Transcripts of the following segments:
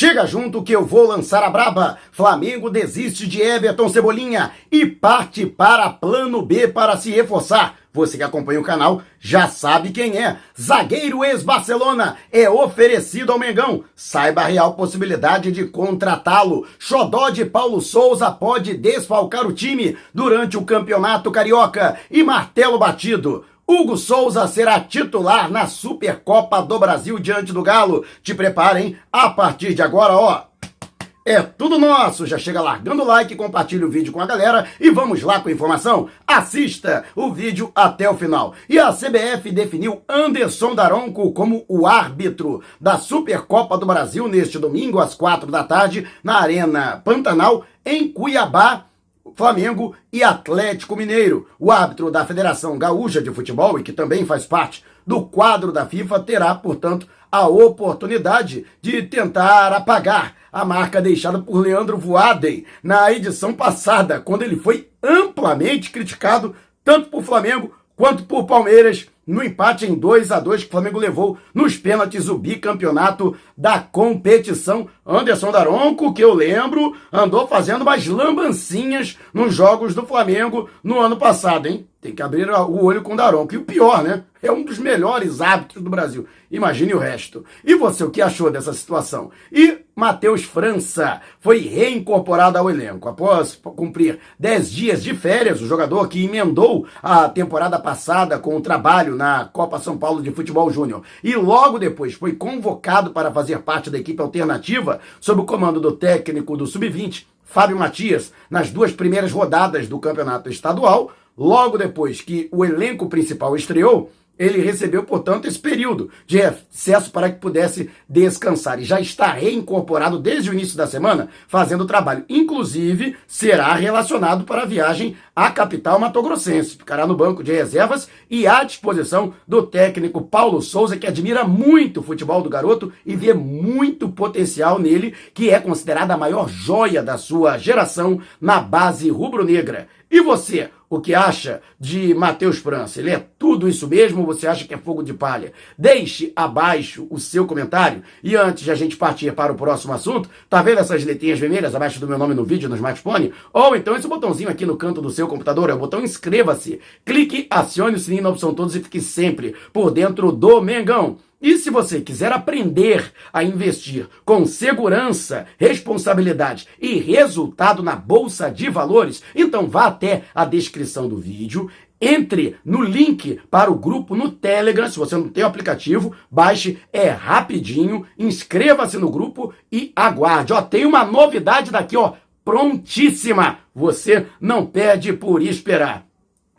Chega junto que eu vou lançar a braba. Flamengo desiste de Everton Cebolinha e parte para plano B para se reforçar. Você que acompanha o canal já sabe quem é. Zagueiro ex-Barcelona é oferecido ao Mengão. Saiba a real possibilidade de contratá-lo. Xodó de Paulo Souza pode desfalcar o time durante o Campeonato Carioca. E martelo batido. Hugo Souza será titular na Supercopa do Brasil diante do Galo. Te preparem a partir de agora, ó. É tudo nosso. Já chega largando o like, compartilha o vídeo com a galera e vamos lá com a informação. Assista o vídeo até o final. E a CBF definiu Anderson Daronco como o árbitro da Supercopa do Brasil neste domingo às quatro da tarde na Arena Pantanal em Cuiabá Flamengo e Atlético Mineiro. O árbitro da Federação Gaúcha de Futebol, e que também faz parte do quadro da FIFA, terá, portanto, a oportunidade de tentar apagar a marca deixada por Leandro Voaden na edição passada, quando ele foi amplamente criticado tanto por Flamengo quanto por Palmeiras no empate em 2 a 2 que o Flamengo levou nos pênaltis o bicampeonato da competição. Anderson Daronco, que eu lembro, andou fazendo umas lambancinhas nos jogos do Flamengo no ano passado, hein? Tem que abrir o olho com o Daronco. E o pior, né? É um dos melhores árbitros do Brasil. Imagine o resto. E você, o que achou dessa situação? E Matheus França foi reincorporado ao elenco. Após cumprir 10 dias de férias, o jogador que emendou a temporada passada com o trabalho na Copa São Paulo de Futebol Júnior e logo depois foi convocado para fazer parte da equipe alternativa sob o comando do técnico do Sub-20, Fábio Matias, nas duas primeiras rodadas do campeonato estadual. Logo depois que o elenco principal estreou, ele recebeu, portanto, esse período de recesso para que pudesse descansar e já está reincorporado desde o início da semana, fazendo o trabalho. Inclusive, será relacionado para a viagem à capital matogrossense. Ficará no banco de reservas e à disposição do técnico Paulo Souza, que admira muito o futebol do garoto e vê muito potencial nele, que é considerada a maior joia da sua geração na base rubro-negra. E você? O que acha de Matheus França. Ele é tudo isso mesmo ou você acha que é fogo de palha? Deixe abaixo o seu comentário. E antes de a gente partir para o próximo assunto, tá vendo essas letrinhas vermelhas abaixo do meu nome no vídeo no smartphone? Ou então esse botãozinho aqui no canto do seu computador, é o botão inscreva-se. Clique, acione o sininho na opção todos e fique sempre por dentro do Mengão. E se você quiser aprender a investir com segurança, responsabilidade e resultado na bolsa de valores, então vá até a descrição do vídeo, entre no link para o grupo no Telegram, se você não tem o aplicativo, baixe, é rapidinho, inscreva-se no grupo e aguarde. Ó, tem uma novidade daqui, ó, prontíssima. Você não pede por esperar.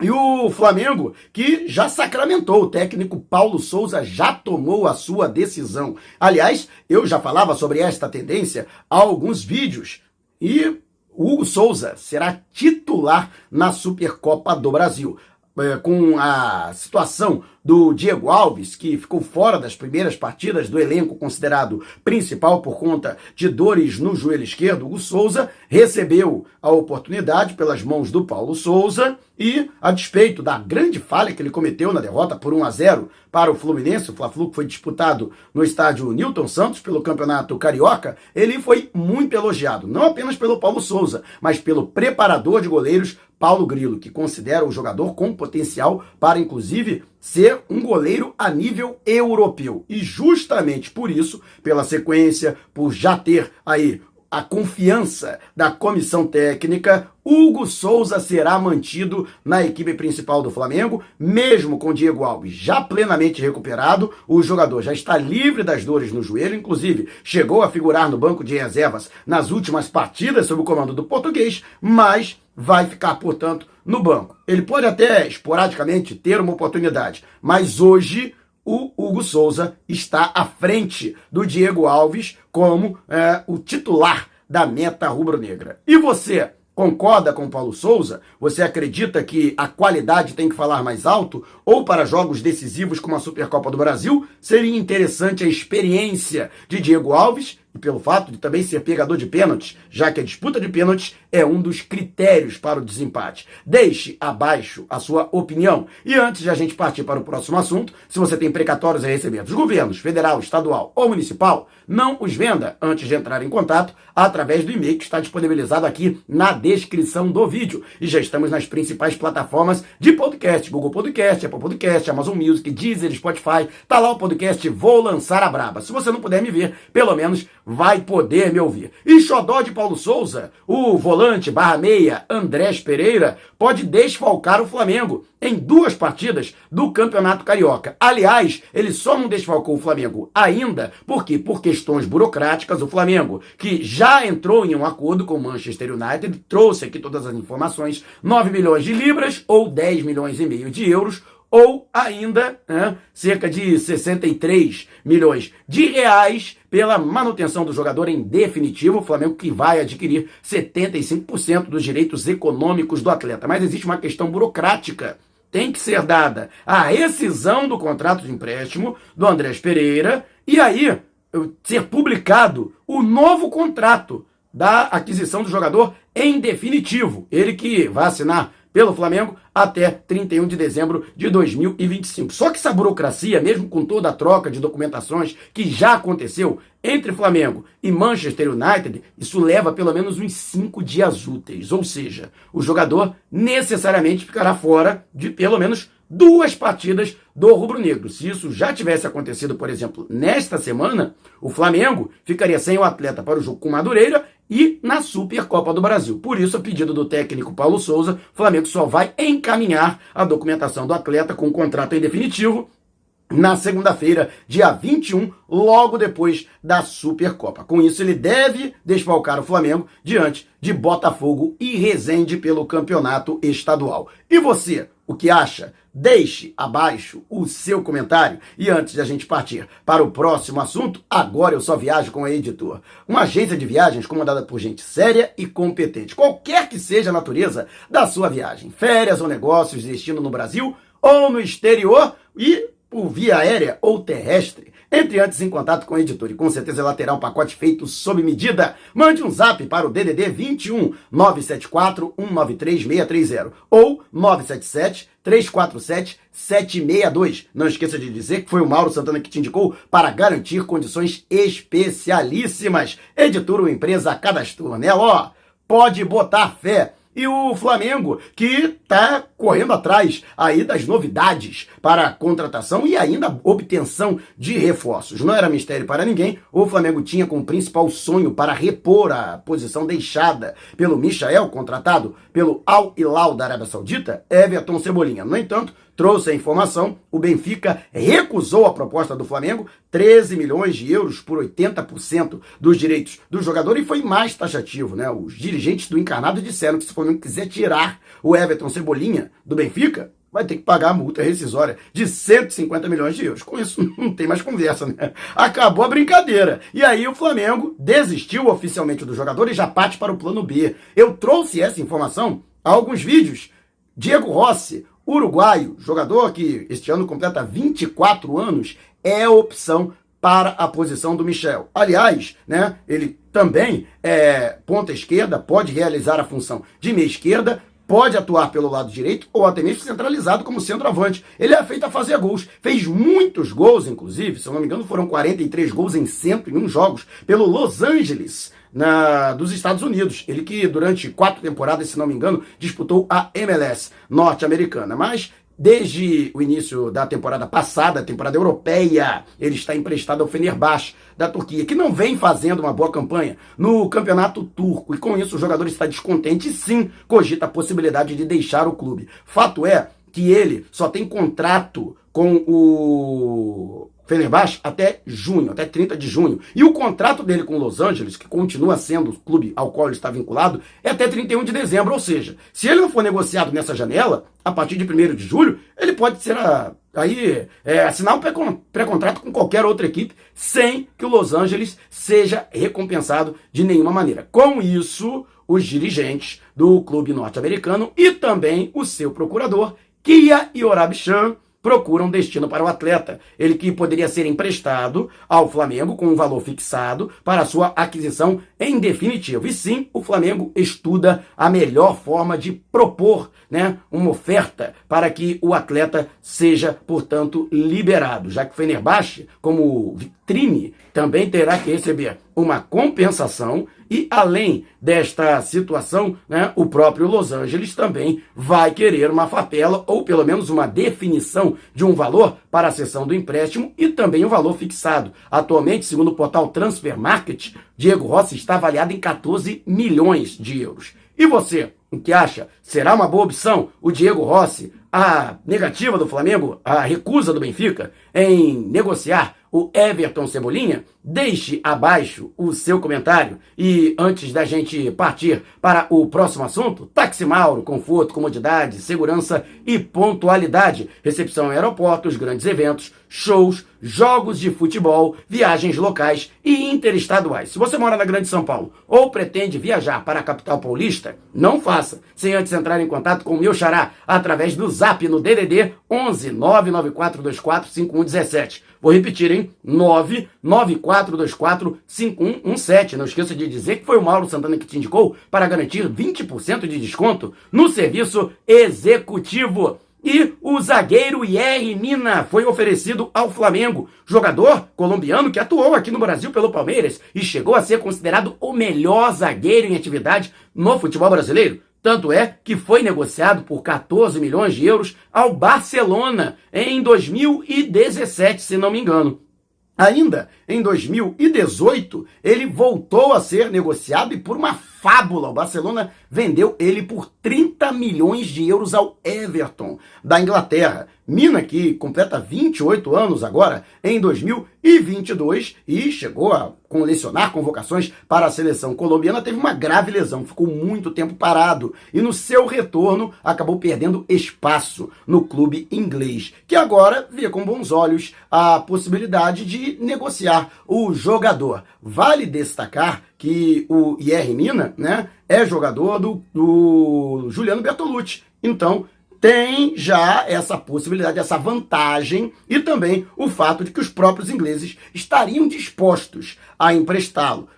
E o Flamengo, que já sacramentou, o técnico Paulo Souza já tomou a sua decisão. Aliás, eu já falava sobre esta tendência há alguns vídeos. E Hugo Souza será titular na Supercopa do Brasil. É, com a situação do Diego Alves, que ficou fora das primeiras partidas do elenco considerado principal por conta de dores no joelho esquerdo, o Souza recebeu a oportunidade pelas mãos do Paulo Souza e, a despeito da grande falha que ele cometeu na derrota por 1 a 0 para o Fluminense, o Fla-Flu foi disputado no estádio Newton Santos pelo Campeonato Carioca, ele foi muito elogiado, não apenas pelo Paulo Souza, mas pelo preparador de goleiros Paulo Grilo, que considera o jogador com potencial para, inclusive, ser um goleiro a nível europeu. E justamente por isso, pela sequência, por já ter aí a confiança da comissão técnica, Hugo Souza será mantido na equipe principal do Flamengo, mesmo com Diego Alves já plenamente recuperado. O jogador já está livre das dores no joelho, inclusive chegou a figurar no banco de reservas nas últimas partidas sob o comando do português, mas vai ficar, portanto, no banco. Ele pode até esporadicamente ter uma oportunidade, mas hoje o Hugo Souza está à frente do Diego Alves como é, o titular da meta rubro-negra. E você? Concorda com Paulo Souza? Você acredita que a qualidade tem que falar mais alto? Ou para jogos decisivos como a Supercopa do Brasil, seria interessante a experiência de Diego Alves, e pelo fato de também ser pegador de pênaltis, já que a disputa de pênaltis é um dos critérios para o desempate. Deixe abaixo a sua opinião. E antes de a gente partir para o próximo assunto, se você tem precatórios a receber dos governos federal, estadual ou municipal, não os venda antes de entrar em contato através do e-mail que está disponibilizado aqui na descrição do vídeo. E já estamos nas principais plataformas de podcast, Google Podcast, Apple Podcast, Amazon Music, Deezer, Spotify. Tá lá o podcast Vou Lançar a Braba. Se você não puder me ver, pelo menos vai poder me ouvir. E Xodó de Paulo Souza, o volante barra meia Andrés Pereira, pode desfalcar o Flamengo em duas partidas do Campeonato Carioca. Aliás, ele só não desfalcou o Flamengo ainda, porque por questões burocráticas, o Flamengo, que já entrou em um acordo com o Manchester United, trouxe aqui todas as informações, 9 milhões de libras ou 10 milhões e meio de euros, ou ainda né, cerca de 63 milhões de reais pela manutenção do jogador em definitivo. O Flamengo que vai adquirir 75% dos direitos econômicos do atleta. Mas existe uma questão burocrática. Tem que ser dada a rescisão do contrato de empréstimo do Andrés Pereira e aí ser publicado o novo contrato da aquisição do jogador em definitivo. Ele que vai assinar pelo Flamengo até 31 de dezembro de 2025. Só que essa burocracia, mesmo com toda a troca de documentações que já aconteceu entre Flamengo e Manchester United, isso leva pelo menos uns cinco dias úteis. Ou seja, o jogador necessariamente ficará fora de pelo menos duas partidas do rubro-negro. Se isso já tivesse acontecido, por exemplo, nesta semana, o Flamengo ficaria sem o atleta para o jogo com Madureira e na Supercopa do Brasil. Por isso, a pedido do técnico Paulo Souza, o Flamengo só vai encaminhar a documentação do atleta com o contrato em definitivo na segunda-feira, dia 21, logo depois da Supercopa. Com isso, ele deve desfalcar o Flamengo diante de Botafogo e Resende pelo campeonato estadual. E você, o que acha? Deixe abaixo o seu comentário. E antes de a gente partir para o próximo assunto, agora eu só viajo com a Editor. Uma agência de viagens comandada por gente séria e competente. Qualquer que seja a natureza da sua viagem. Férias ou negócios, destino no Brasil ou no exterior e por via aérea ou terrestre. Entre antes em contato com o editor e com certeza ela terá um pacote feito sob medida. Mande um zap para o DDD 21 974 193 630 ou 977 347 762. Não esqueça de dizer que foi o Mauro Santana que te indicou para garantir condições especialíssimas. Editor ou empresa cadastrou nela, ó. Pode botar fé e o Flamengo, que está correndo atrás aí das novidades para a contratação e ainda obtenção de reforços. Não era mistério para ninguém, o Flamengo tinha como principal sonho para repor a posição deixada pelo Michael, contratado pelo Al Hilal da Arábia Saudita, Everton Cebolinha. No entanto, trouxe a informação, o Benfica recusou a proposta do Flamengo, 13 milhões de euros por 80% dos direitos do jogador e foi mais taxativo, né? Os dirigentes do Encarnado disseram que se o Flamengo quiser tirar o Everton Cebolinha do Benfica, vai ter que pagar a multa rescisória de 150 milhões de euros. Com isso, não tem mais conversa, né? Acabou a brincadeira. E aí o Flamengo desistiu oficialmente do jogador e já parte para o plano B. Eu trouxe essa informação há alguns vídeos. Diego Rossi, uruguaio, jogador que este ano completa 24 anos, é opção para a posição do Michel. Aliás, né, ele também é ponta esquerda, pode realizar a função de meia esquerda, pode atuar pelo lado direito ou até mesmo centralizado como centroavante. Ele é feito a fazer gols. Fez muitos gols, inclusive, se eu não me engano, foram 43 gols em 101 jogos pelo Los Angeles na, dos Estados Unidos. Ele que durante quatro temporadas, se não me engano, disputou a MLS norte-americana. Mas Desde o início da temporada passada, temporada europeia, ele está emprestado ao Fenerbahçe da Turquia, que não vem fazendo uma boa campanha no campeonato turco. E com isso o jogador está descontente e sim cogita a possibilidade de deixar o clube. Fato é que ele só tem contrato com o Fenerbahçe até junho, até 30 de junho. E o contrato dele com Los Angeles, que continua sendo o clube ao qual ele está vinculado, é até 31 de dezembro. Ou seja, se ele não for negociado nessa janela, a partir de 1 de julho, ele pode ser a, aí é, assinar um pré-contrato com qualquer outra equipe sem que o Los Angeles seja recompensado de nenhuma maneira. Com isso, os dirigentes do clube norte-americano e também o seu procurador, Kia Iorabchan, procuram destino para o atleta. Ele que poderia ser emprestado ao Flamengo com um valor fixado para sua aquisição em definitivo. E sim, o Flamengo estuda a melhor forma de propor né, uma oferta para que o atleta seja, portanto, liberado, já que o Fenerbahçe, como vitrine, também terá que receber uma compensação e além desta situação, né, o próprio Los Angeles também vai querer uma fatela ou pelo menos uma definição de um valor para a cessão do empréstimo e também um valor fixado. Atualmente, segundo o portal Transfer Market, Diego Rossi está avaliado em 14 milhões de euros. E você, o que acha? Será uma boa opção o Diego Rossi, a negativa do Flamengo, a recusa do Benfica em negociar o Everton Cebolinha? Deixe abaixo o seu comentário e antes da gente partir para o próximo assunto, Táxi Mauro, conforto, comodidade, segurança e pontualidade, recepção em aeroportos, grandes eventos, shows, jogos de futebol, viagens locais e interestaduais. Se você mora na Grande São Paulo ou pretende viajar para a capital paulista, não faça sem antes entrar em contato com o meu xará através do Zap no DDD 11 99424 5117. Vou repetir, hein? 994245117. Não esqueça de dizer que foi o Mauro Santana que te indicou para garantir 20% de desconto no serviço executivo. E o zagueiro IR Mina foi oferecido ao Flamengo, jogador colombiano que atuou aqui no Brasil pelo Palmeiras e chegou a ser considerado o melhor zagueiro em atividade no futebol brasileiro. Tanto é que foi negociado por 14 milhões de euros ao Barcelona em 2017, se não me engano. Ainda em 2018, ele voltou a ser negociado e por uma fábula, o Barcelona vendeu ele por 30 milhões de euros ao Everton da Inglaterra. Mina, que completa 28 anos agora, em 2022, e chegou a colecionar convocações para a seleção colombiana, teve uma grave lesão, ficou muito tempo parado e no seu retorno acabou perdendo espaço no clube inglês, que agora vê com bons olhos a possibilidade de negociar o jogador. Vale destacar que o IR Mina né, é jogador do, do Juliano Bertolucci. Então, tem já essa possibilidade, essa vantagem e também o fato de que os próprios ingleses estariam dispostos a emprestá-lo.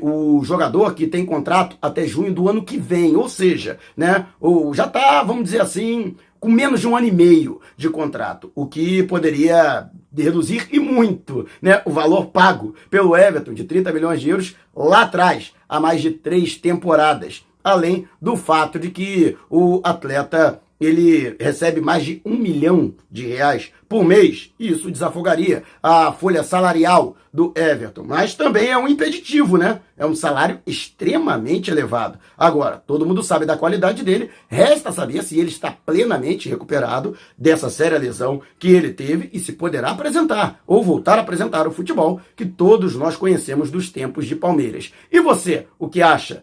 O jogador que tem contrato até junho do ano que vem, ou seja, né, ou já está, vamos dizer assim, com menos de um ano e meio de contrato, o que poderia reduzir e muito né, o valor pago pelo Everton de 30 milhões de euros lá atrás, há mais de três temporadas. Além do fato de que o atleta ele recebe mais de um milhão de reais por mês. Isso desafogaria a folha salarial do Everton. Mas também é um impeditivo, né? É um salário extremamente elevado. Agora, todo mundo sabe da qualidade dele. Resta saber se ele está plenamente recuperado dessa séria lesão que ele teve e se poderá apresentar ou voltar a apresentar o futebol que todos nós conhecemos dos tempos de Palmeiras. E você, o que acha?